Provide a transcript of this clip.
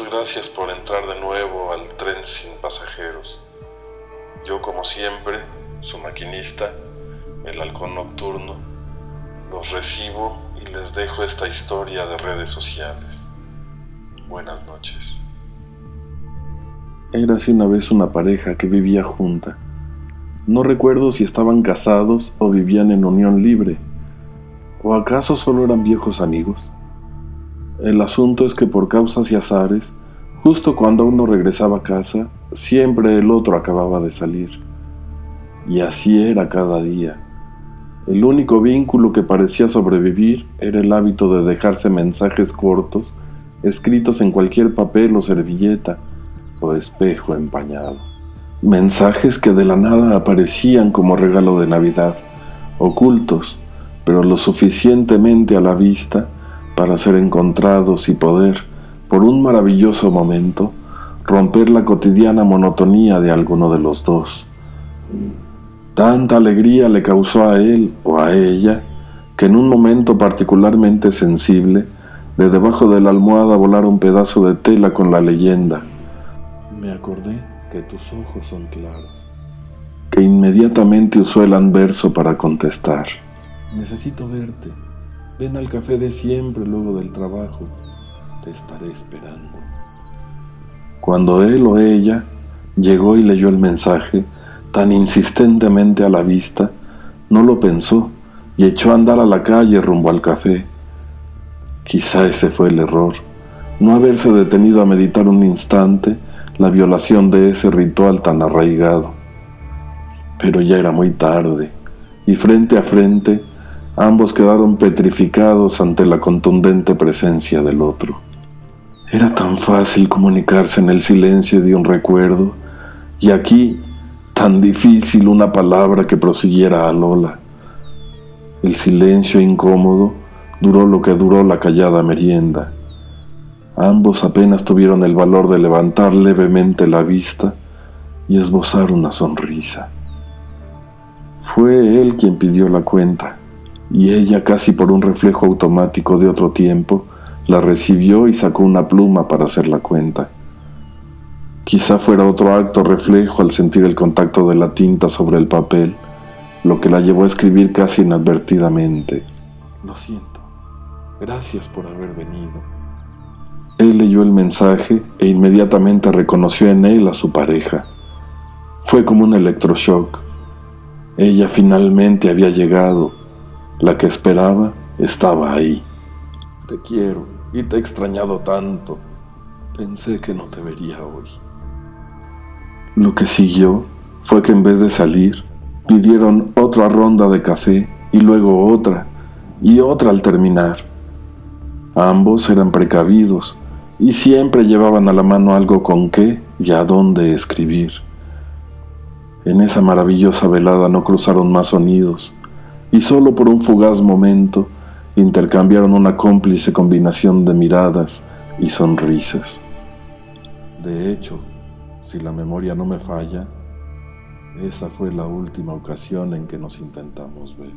gracias por entrar de nuevo al tren sin pasajeros. Yo, como siempre, su maquinista, el halcón nocturno, los recibo y les dejo esta historia de redes sociales. Buenas noches. Érase una vez una pareja que vivía junta. No recuerdo si estaban casados o vivían en unión libre, o acaso solo eran viejos amigos. El asunto es que por causas y azares, justo cuando uno regresaba a casa, siempre el otro acababa de salir. Y así era cada día. El único vínculo que parecía sobrevivir era el hábito de dejarse mensajes cortos, escritos en cualquier papel o servilleta o espejo empañado. Mensajes que de la nada aparecían como regalo de Navidad, ocultos, pero lo suficientemente a la vista para ser encontrados y poder, por un maravilloso momento, romper la cotidiana monotonía de alguno de los dos. Tanta alegría le causó a él o a ella que en un momento particularmente sensible, de debajo de la almohada volara un pedazo de tela con la leyenda. Me acordé que tus ojos son claros. Que inmediatamente usó el anverso para contestar. Necesito verte. Ven al café de siempre luego del trabajo. Te estaré esperando. Cuando él o ella llegó y leyó el mensaje, tan insistentemente a la vista, no lo pensó y echó a andar a la calle rumbo al café. Quizá ese fue el error, no haberse detenido a meditar un instante la violación de ese ritual tan arraigado. Pero ya era muy tarde, y frente a frente Ambos quedaron petrificados ante la contundente presencia del otro. Era tan fácil comunicarse en el silencio de un recuerdo, y aquí tan difícil una palabra que prosiguiera a Lola. El silencio incómodo duró lo que duró la callada merienda. Ambos apenas tuvieron el valor de levantar levemente la vista y esbozar una sonrisa. Fue él quien pidió la cuenta y ella, casi por un reflejo automático de otro tiempo, la recibió y sacó una pluma para hacer la cuenta. Quizá fuera otro acto reflejo al sentir el contacto de la tinta sobre el papel, lo que la llevó a escribir casi inadvertidamente. Lo siento. Gracias por haber venido. Él leyó el mensaje e inmediatamente reconoció en él a su pareja. Fue como un electroshock. Ella finalmente había llegado la que esperaba estaba ahí. Te quiero y te he extrañado tanto. Pensé que no te vería hoy. Lo que siguió fue que en vez de salir, pidieron otra ronda de café y luego otra y otra al terminar. Ambos eran precavidos y siempre llevaban a la mano algo con qué y a dónde escribir. En esa maravillosa velada no cruzaron más sonidos y solo por un fugaz momento intercambiaron una cómplice combinación de miradas y sonrisas. De hecho, si la memoria no me falla, esa fue la última ocasión en que nos intentamos ver.